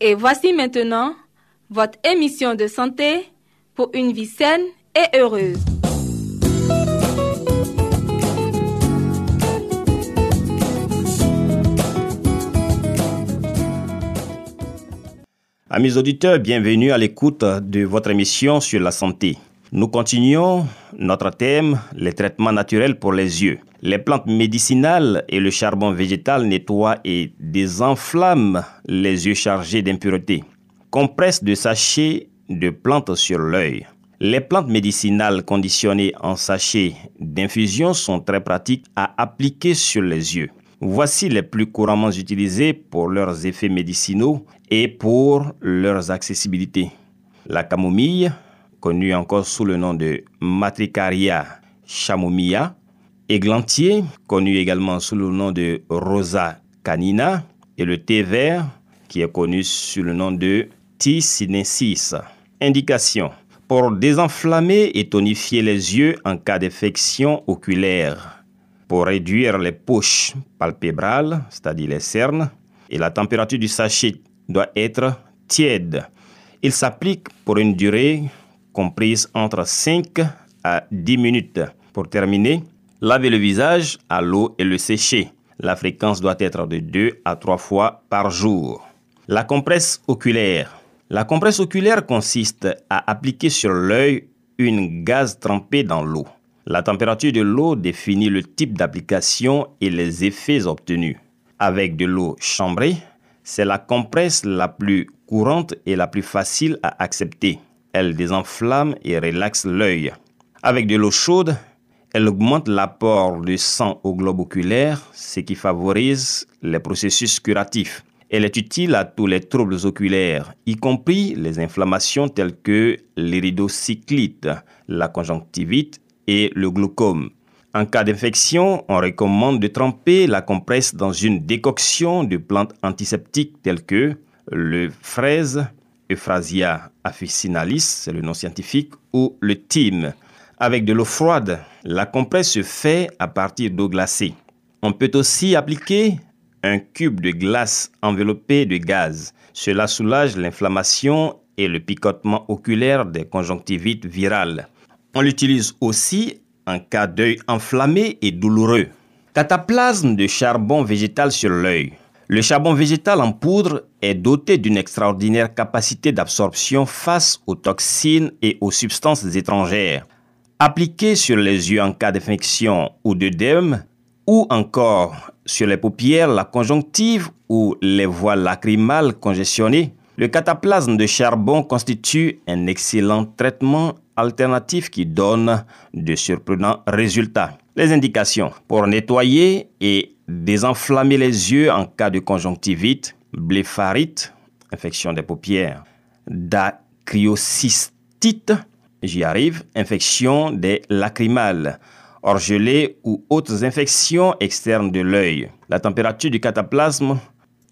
Et voici maintenant votre émission de santé pour une vie saine et heureuse. Amis auditeurs, bienvenue à l'écoute de votre émission sur la santé. Nous continuons notre thème, les traitements naturels pour les yeux. Les plantes médicinales et le charbon végétal nettoient et désenflamment les yeux chargés d'impuretés. Compresse de sachets de plantes sur l'œil. Les plantes médicinales conditionnées en sachets d'infusion sont très pratiques à appliquer sur les yeux. Voici les plus couramment utilisées pour leurs effets médicinaux et pour leurs accessibilités. La camomille, connue encore sous le nom de Matricaria chamomilla, églantier, connu également sous le nom de Rosa canina, et le thé vert, qui est connu sous le nom de T. sinensis. Indication pour désenflammer et tonifier les yeux en cas d'infection oculaire, pour réduire les poches palpébrales, c'est-à-dire les cernes, et la température du sachet doit être tiède. Il s'applique pour une durée comprise entre 5 à 10 minutes. Pour terminer, lavez le visage à l'eau et le sécher. La fréquence doit être de 2 à 3 fois par jour. La compresse oculaire. La compresse oculaire consiste à appliquer sur l'œil une gaz trempée dans l'eau. La température de l'eau définit le type d'application et les effets obtenus. Avec de l'eau chambrée, c'est la compresse la plus courante et la plus facile à accepter. Elle désenflamme et relaxe l'œil. Avec de l'eau chaude, elle augmente l'apport de sang au globe oculaire, ce qui favorise les processus curatifs. Elle est utile à tous les troubles oculaires, y compris les inflammations telles que l'iridocyclite, la conjonctivite et le glaucome. En cas d'infection, on recommande de tremper la compresse dans une décoction de plantes antiseptiques telles que le fraise, Euphrasia officinalis, c'est le nom scientifique, ou le thym. Avec de l'eau froide, la compresse se fait à partir d'eau glacée. On peut aussi appliquer un cube de glace enveloppé de gaz. Cela soulage l'inflammation et le picotement oculaire des conjonctivites virales. On l'utilise aussi en cas d'œil enflammé et douloureux. Cataplasme de charbon végétal sur l'œil. Le charbon végétal en poudre est doté d'une extraordinaire capacité d'absorption face aux toxines et aux substances étrangères. Appliqué sur les yeux en cas d'infection ou d'œdème, ou encore sur les paupières, la conjonctive ou les voies lacrymales congestionnées, le cataplasme de charbon constitue un excellent traitement alternatif qui donne de surprenants résultats. Les indications pour nettoyer et désenflammer les yeux en cas de conjonctivite, blépharite, infection des paupières, dacryocystite, j'y arrive, infection des lacrymales, orgelées ou autres infections externes de l'œil. La température du cataplasme,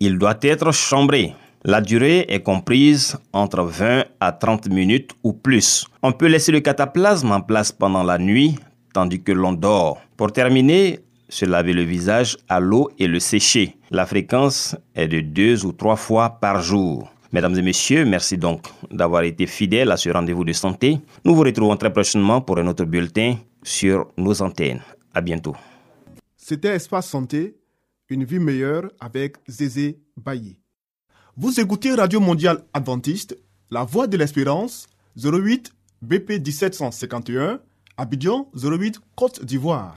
il doit être chambré. La durée est comprise entre 20 à 30 minutes ou plus. On peut laisser le cataplasme en place pendant la nuit tandis que l'on dort. Pour terminer, se laver le visage à l'eau et le sécher. La fréquence est de deux ou trois fois par jour. Mesdames et messieurs, merci donc d'avoir été fidèles à ce rendez-vous de santé. Nous vous retrouvons très prochainement pour un autre bulletin sur nos antennes. À bientôt. C'était Espace Santé, une vie meilleure avec Zézé Bailly. Vous écoutez Radio Mondiale Adventiste, La Voix de l'Espérance, 08 BP 1751, Abidjan 08 Côte d'Ivoire.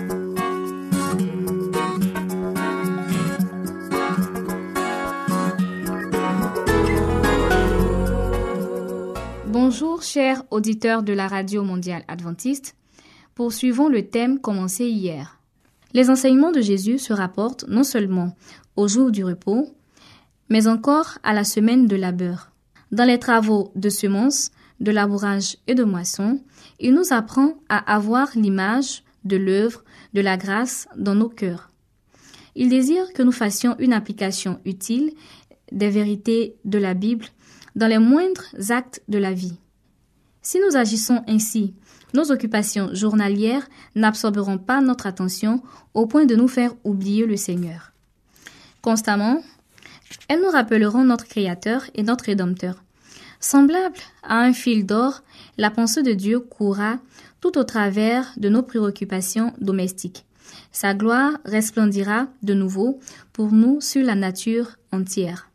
Bonjour chers auditeurs de la Radio mondiale adventiste. Poursuivons le thème commencé hier. Les enseignements de Jésus se rapportent non seulement au jour du repos, mais encore à la semaine de labeur. Dans les travaux de semences, de labourage et de moisson, il nous apprend à avoir l'image de l'œuvre de la grâce dans nos cœurs. Il désire que nous fassions une application utile des vérités de la Bible dans les moindres actes de la vie. Si nous agissons ainsi, nos occupations journalières n'absorberont pas notre attention au point de nous faire oublier le Seigneur. Constamment, elles nous rappelleront notre Créateur et notre Rédempteur. Semblable à un fil d'or, la pensée de Dieu courra tout au travers de nos préoccupations domestiques. Sa gloire resplendira de nouveau pour nous sur la nature entière.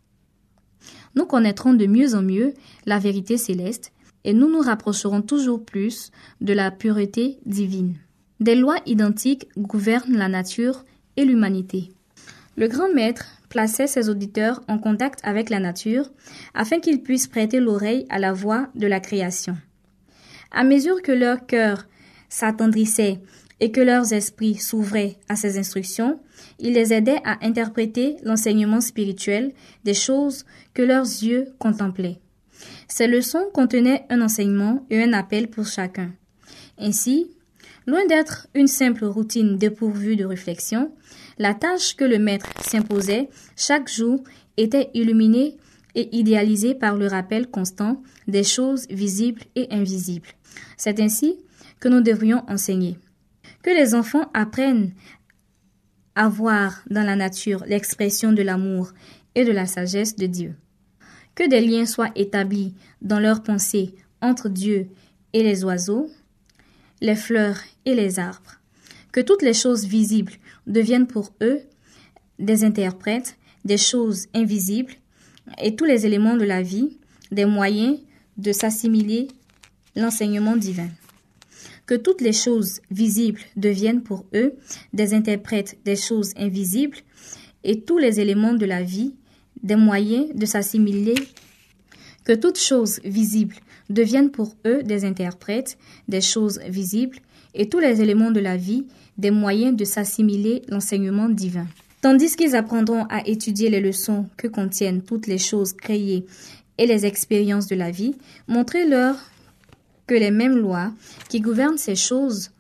Nous connaîtrons de mieux en mieux la vérité céleste et nous nous rapprocherons toujours plus de la pureté divine. Des lois identiques gouvernent la nature et l'humanité. Le grand maître plaçait ses auditeurs en contact avec la nature afin qu'ils puissent prêter l'oreille à la voix de la création. À mesure que leur cœur s'attendrissait et que leurs esprits s'ouvraient à ses instructions, il les aidait à interpréter l'enseignement spirituel des choses que leurs yeux contemplaient. Ces leçons contenaient un enseignement et un appel pour chacun. Ainsi, loin d'être une simple routine dépourvue de réflexion, la tâche que le maître s'imposait chaque jour était illuminée et idéalisée par le rappel constant des choses visibles et invisibles. C'est ainsi que nous devrions enseigner. Que les enfants apprennent à voir dans la nature l'expression de l'amour et de la sagesse de Dieu que des liens soient établis dans leurs pensées entre Dieu et les oiseaux, les fleurs et les arbres, que toutes les choses visibles deviennent pour eux des interprètes des choses invisibles et tous les éléments de la vie des moyens de s'assimiler l'enseignement divin. Que toutes les choses visibles deviennent pour eux des interprètes des choses invisibles et tous les éléments de la vie des moyens de s'assimiler, que toutes choses visibles deviennent pour eux des interprètes des choses visibles et tous les éléments de la vie des moyens de s'assimiler l'enseignement divin. Tandis qu'ils apprendront à étudier les leçons que contiennent toutes les choses créées et les expériences de la vie, montrez-leur que les mêmes lois qui gouvernent ces choses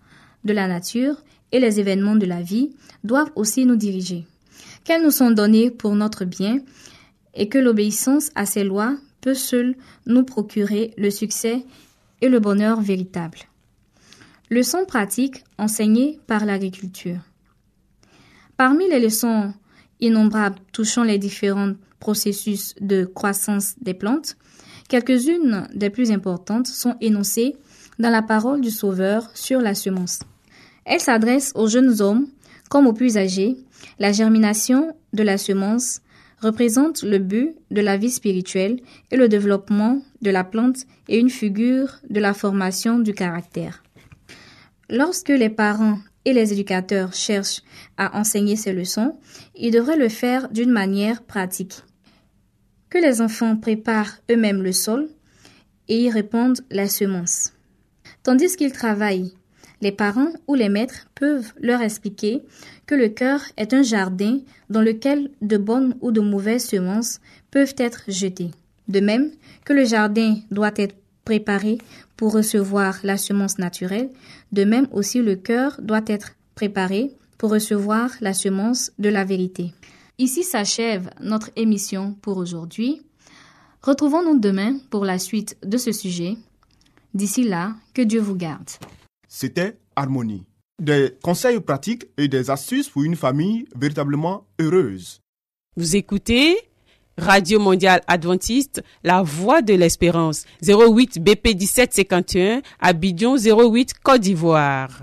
de la nature et les événements de la vie doivent aussi nous diriger qu'elles nous sont données pour notre bien et que l'obéissance à ces lois peut seule nous procurer le succès et le bonheur véritable. Leçons pratiques enseignées par l'agriculture. Parmi les leçons innombrables touchant les différents processus de croissance des plantes, quelques-unes des plus importantes sont énoncées dans la parole du Sauveur sur la semence. Elle s'adresse aux jeunes hommes comme aux plus âgés la germination de la semence représente le but de la vie spirituelle et le développement de la plante et une figure de la formation du caractère. Lorsque les parents et les éducateurs cherchent à enseigner ces leçons, ils devraient le faire d'une manière pratique. Les enfants préparent eux-mêmes le sol et y répandent la semence. Tandis qu'ils travaillent les parents ou les maîtres peuvent leur expliquer que le cœur est un jardin dans lequel de bonnes ou de mauvaises semences peuvent être jetées. De même que le jardin doit être préparé pour recevoir la semence naturelle, de même aussi le cœur doit être préparé pour recevoir la semence de la vérité. Ici s'achève notre émission pour aujourd'hui. Retrouvons-nous demain pour la suite de ce sujet. D'ici là, que Dieu vous garde. C'était Harmonie. Des conseils pratiques et des astuces pour une famille véritablement heureuse. Vous écoutez Radio Mondiale Adventiste, la voix de l'espérance. 08 BP 1751, Abidjan 08 Côte d'Ivoire.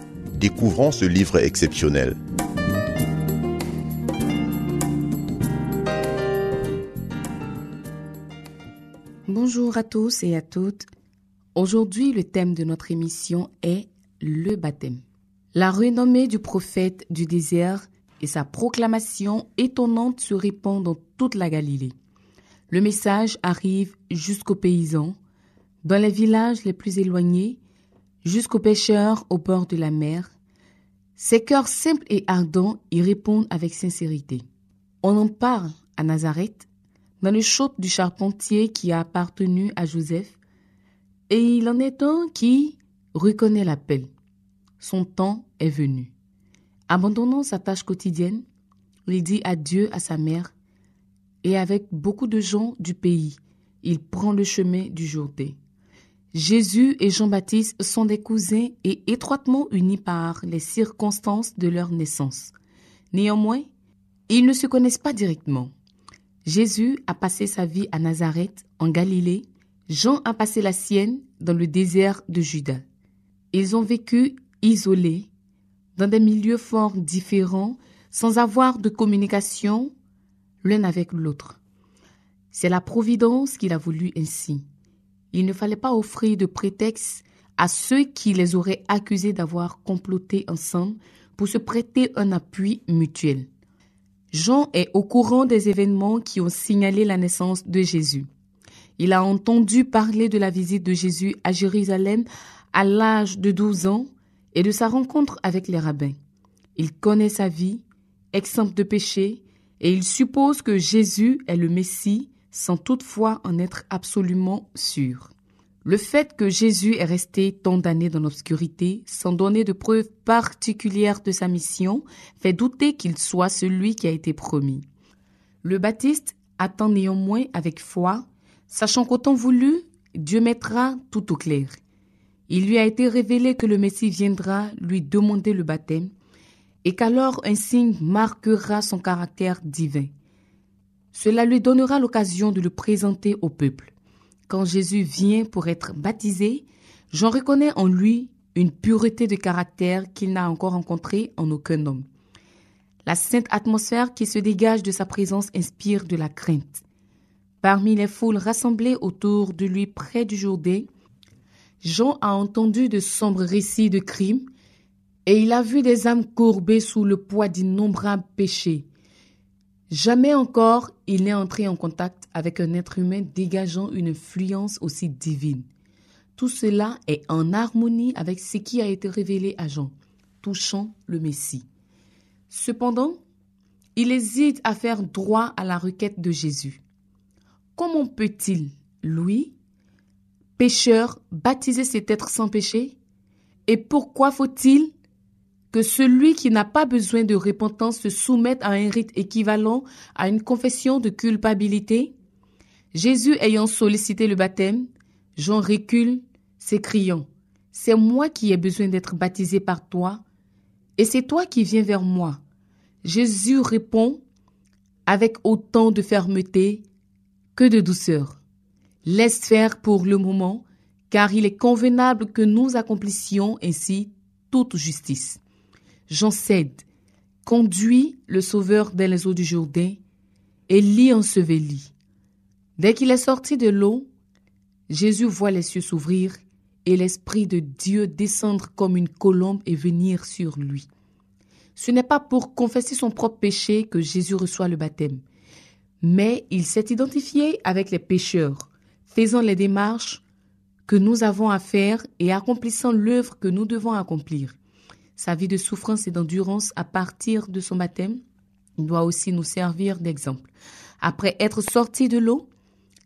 découvrons ce livre exceptionnel. Bonjour à tous et à toutes. Aujourd'hui, le thème de notre émission est le baptême. La renommée du prophète du désert et sa proclamation étonnante se répand dans toute la Galilée. Le message arrive jusqu'aux paysans, dans les villages les plus éloignés, jusqu'aux pêcheurs au bord de la mer. Ces cœurs simples et ardents y répondent avec sincérité. On en parle à Nazareth, dans le chaup du charpentier qui a appartenu à Joseph, et il en est un qui reconnaît l'appel. Son temps est venu. Abandonnant sa tâche quotidienne, il dit adieu à sa mère, et avec beaucoup de gens du pays, il prend le chemin du Jourdain. Jésus et Jean-Baptiste sont des cousins et étroitement unis par les circonstances de leur naissance. Néanmoins, ils ne se connaissent pas directement. Jésus a passé sa vie à Nazareth, en Galilée. Jean a passé la sienne dans le désert de Juda. Ils ont vécu isolés, dans des milieux fort différents, sans avoir de communication l'un avec l'autre. C'est la Providence qu'il a voulu ainsi. Il ne fallait pas offrir de prétexte à ceux qui les auraient accusés d'avoir comploté ensemble pour se prêter un appui mutuel. Jean est au courant des événements qui ont signalé la naissance de Jésus. Il a entendu parler de la visite de Jésus à Jérusalem à l'âge de 12 ans et de sa rencontre avec les rabbins. Il connaît sa vie, exempte de péché, et il suppose que Jésus est le Messie sans toutefois en être absolument sûr. Le fait que Jésus est resté tant d'années dans l'obscurité, sans donner de preuves particulières de sa mission, fait douter qu'il soit celui qui a été promis. Le Baptiste attend néanmoins avec foi, sachant qu'au temps voulu, Dieu mettra tout au clair. Il lui a été révélé que le Messie viendra lui demander le baptême, et qu'alors un signe marquera son caractère divin. Cela lui donnera l'occasion de le présenter au peuple. Quand Jésus vient pour être baptisé, j'en reconnais en lui une pureté de caractère qu'il n'a encore rencontrée en aucun homme. La sainte atmosphère qui se dégage de sa présence inspire de la crainte. Parmi les foules rassemblées autour de lui près du Jourdain, Jean a entendu de sombres récits de crimes et il a vu des âmes courbées sous le poids d'innombrables péchés. Jamais encore il n'est entré en contact avec un être humain dégageant une influence aussi divine. Tout cela est en harmonie avec ce qui a été révélé à Jean, touchant le Messie. Cependant, il hésite à faire droit à la requête de Jésus. Comment peut-il, lui, pécheur, baptiser cet être sans péché? Et pourquoi faut-il que celui qui n'a pas besoin de repentance se soumette à un rite équivalent à une confession de culpabilité? Jésus ayant sollicité le baptême, Jean recule, s'écriant C'est moi qui ai besoin d'être baptisé par toi, et c'est toi qui viens vers moi. Jésus répond avec autant de fermeté que de douceur. Laisse faire pour le moment, car il est convenable que nous accomplissions ainsi toute justice. Jean cède, conduit le Sauveur dans les eaux du Jourdain et l'y ensevelit. Dès qu'il est sorti de l'eau, Jésus voit les cieux s'ouvrir et l'Esprit de Dieu descendre comme une colombe et venir sur lui. Ce n'est pas pour confesser son propre péché que Jésus reçoit le baptême, mais il s'est identifié avec les pécheurs, faisant les démarches que nous avons à faire et accomplissant l'œuvre que nous devons accomplir. Sa vie de souffrance et d'endurance à partir de son baptême doit aussi nous servir d'exemple. Après être sorti de l'eau,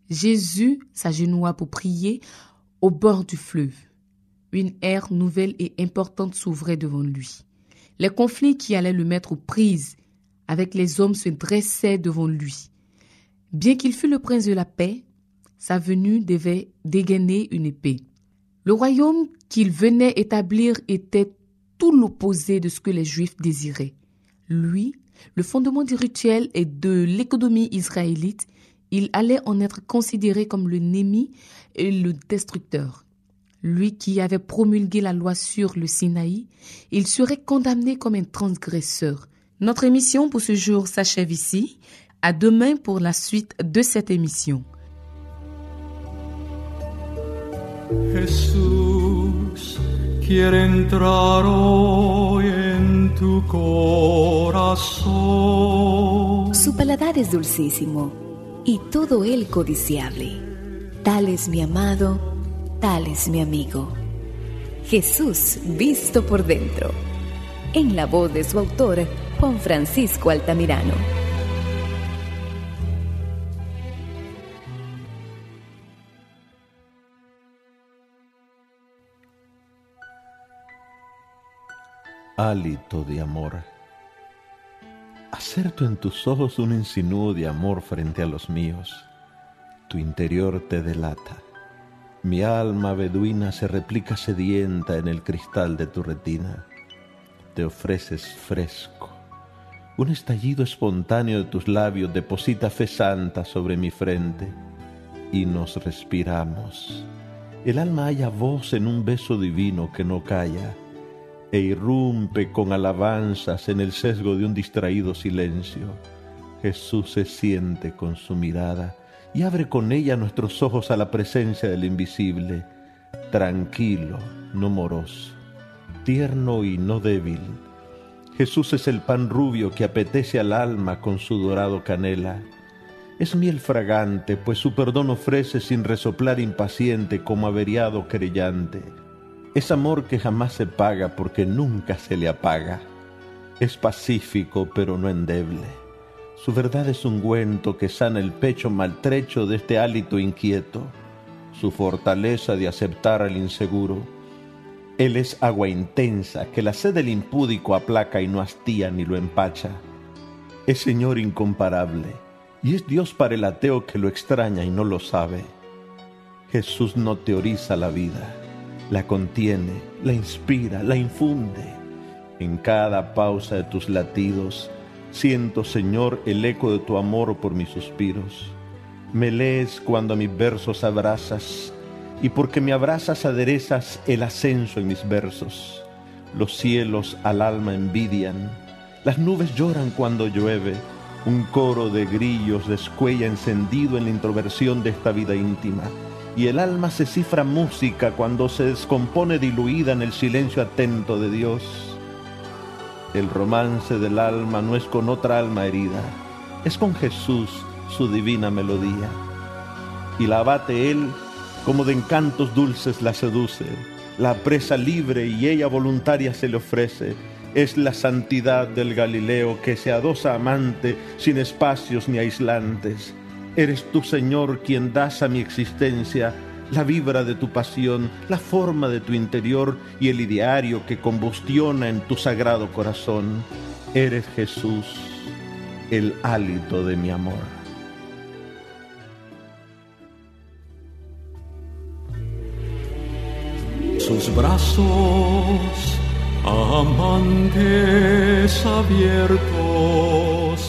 Jésus s'agenouilla pour prier au bord du fleuve. Une ère nouvelle et importante s'ouvrait devant lui. Les conflits qui allaient le mettre aux prises avec les hommes se dressaient devant lui. Bien qu'il fût le prince de la paix, sa venue devait dégainer une épée. Le royaume qu'il venait établir était tout l'opposé de ce que les Juifs désiraient. Lui, le fondement du rituel et de l'économie israélite, il allait en être considéré comme le Némi et le destructeur. Lui qui avait promulgué la loi sur le Sinaï, il serait condamné comme un transgresseur. Notre émission pour ce jour s'achève ici. À demain pour la suite de cette émission. Quiere entrar hoy en tu corazón. Su paladar es dulcísimo y todo él codiciable. Tal es mi amado, tal es mi amigo. Jesús visto por dentro. En la voz de su autor, Juan Francisco Altamirano. Hálito de amor. Acerto en tus ojos un insinuo de amor frente a los míos. Tu interior te delata. Mi alma beduina se replica sedienta en el cristal de tu retina. Te ofreces fresco. Un estallido espontáneo de tus labios deposita fe santa sobre mi frente y nos respiramos. El alma halla voz en un beso divino que no calla e irrumpe con alabanzas en el sesgo de un distraído silencio. Jesús se siente con su mirada y abre con ella nuestros ojos a la presencia del invisible, tranquilo, no moroso, tierno y no débil. Jesús es el pan rubio que apetece al alma con su dorado canela. Es miel fragante, pues su perdón ofrece sin resoplar impaciente como averiado querellante. Es amor que jamás se paga porque nunca se le apaga. Es pacífico pero no endeble. Su verdad es un ungüento que sana el pecho maltrecho de este hálito inquieto, su fortaleza de aceptar al inseguro. Él es agua intensa que la sed del impúdico aplaca y no hastía ni lo empacha. Es Señor incomparable y es Dios para el ateo que lo extraña y no lo sabe. Jesús no teoriza la vida la contiene, la inspira, la infunde. En cada pausa de tus latidos, siento, Señor, el eco de tu amor por mis suspiros. Me lees cuando a mis versos abrazas, y porque me abrazas aderezas el ascenso en mis versos. Los cielos al alma envidian, las nubes lloran cuando llueve, un coro de grillos descuella encendido en la introversión de esta vida íntima y el alma se cifra música cuando se descompone diluida en el silencio atento de Dios. El romance del alma no es con otra alma herida, es con Jesús su divina melodía. Y la abate él como de encantos dulces la seduce, la presa libre y ella voluntaria se le ofrece. Es la santidad del Galileo que se adosa amante sin espacios ni aislantes Eres tú, Señor, quien das a mi existencia la vibra de tu pasión, la forma de tu interior y el ideario que combustiona en tu sagrado corazón. Eres Jesús, el hálito de mi amor. Sus brazos amantes abiertos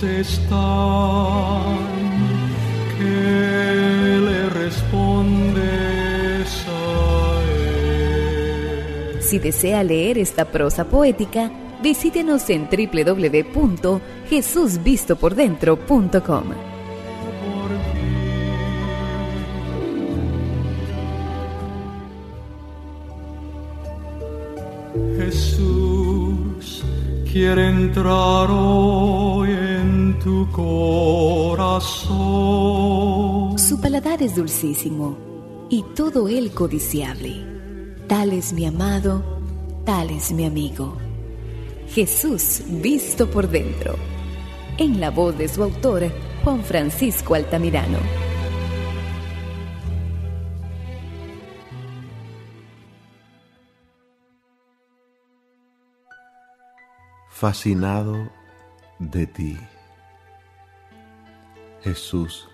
están Si desea leer esta prosa poética, visítenos en www.jesusvistopordentro.com. Jesús quiere entrar hoy en tu corazón. Su paladar es dulcísimo y todo él codiciable. Tal es mi amado, tal es mi amigo. Jesús visto por dentro. En la voz de su autor, Juan Francisco Altamirano. fascinado de ti. Jesús,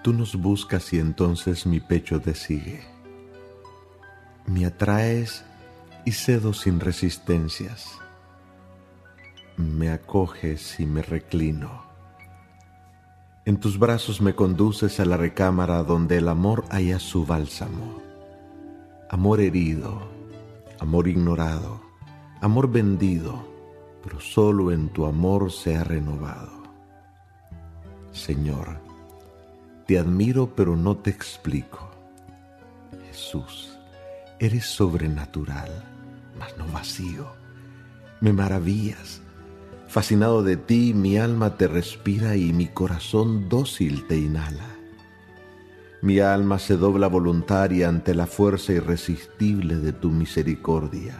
tú nos buscas y entonces mi pecho te sigue. Me atraes y cedo sin resistencias. Me acoges y me reclino. En tus brazos me conduces a la recámara donde el amor haya su bálsamo. Amor herido, amor ignorado, amor vendido pero solo en tu amor se ha renovado. Señor, te admiro pero no te explico. Jesús, eres sobrenatural, mas no vacío. Me maravillas. Fascinado de ti, mi alma te respira y mi corazón dócil te inhala. Mi alma se dobla voluntaria ante la fuerza irresistible de tu misericordia.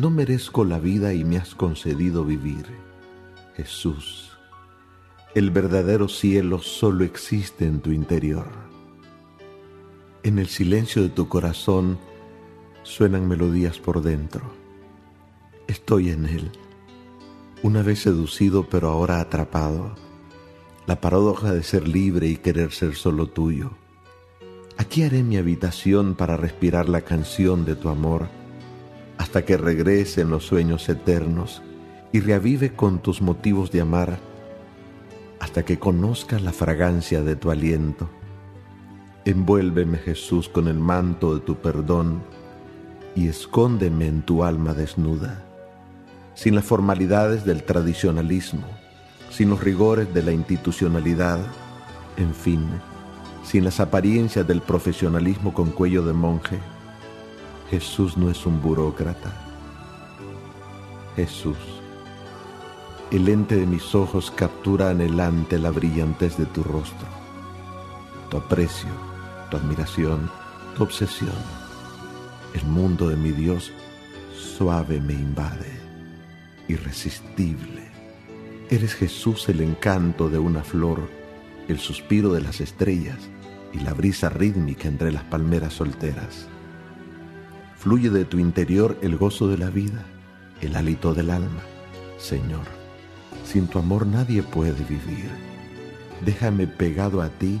No merezco la vida y me has concedido vivir. Jesús, el verdadero cielo solo existe en tu interior. En el silencio de tu corazón suenan melodías por dentro. Estoy en él, una vez seducido pero ahora atrapado. La paradoja de ser libre y querer ser solo tuyo. Aquí haré mi habitación para respirar la canción de tu amor hasta que regrese en los sueños eternos y reavive con tus motivos de amar, hasta que conozca la fragancia de tu aliento. Envuélveme Jesús con el manto de tu perdón y escóndeme en tu alma desnuda, sin las formalidades del tradicionalismo, sin los rigores de la institucionalidad, en fin, sin las apariencias del profesionalismo con cuello de monje Jesús no es un burócrata. Jesús, el lente de mis ojos captura anhelante la brillantez de tu rostro, tu aprecio, tu admiración, tu obsesión. El mundo de mi Dios suave me invade, irresistible. Eres Jesús el encanto de una flor, el suspiro de las estrellas y la brisa rítmica entre las palmeras solteras fluye de tu interior el gozo de la vida, el hálito del alma. Señor, sin tu amor nadie puede vivir. Déjame pegado a ti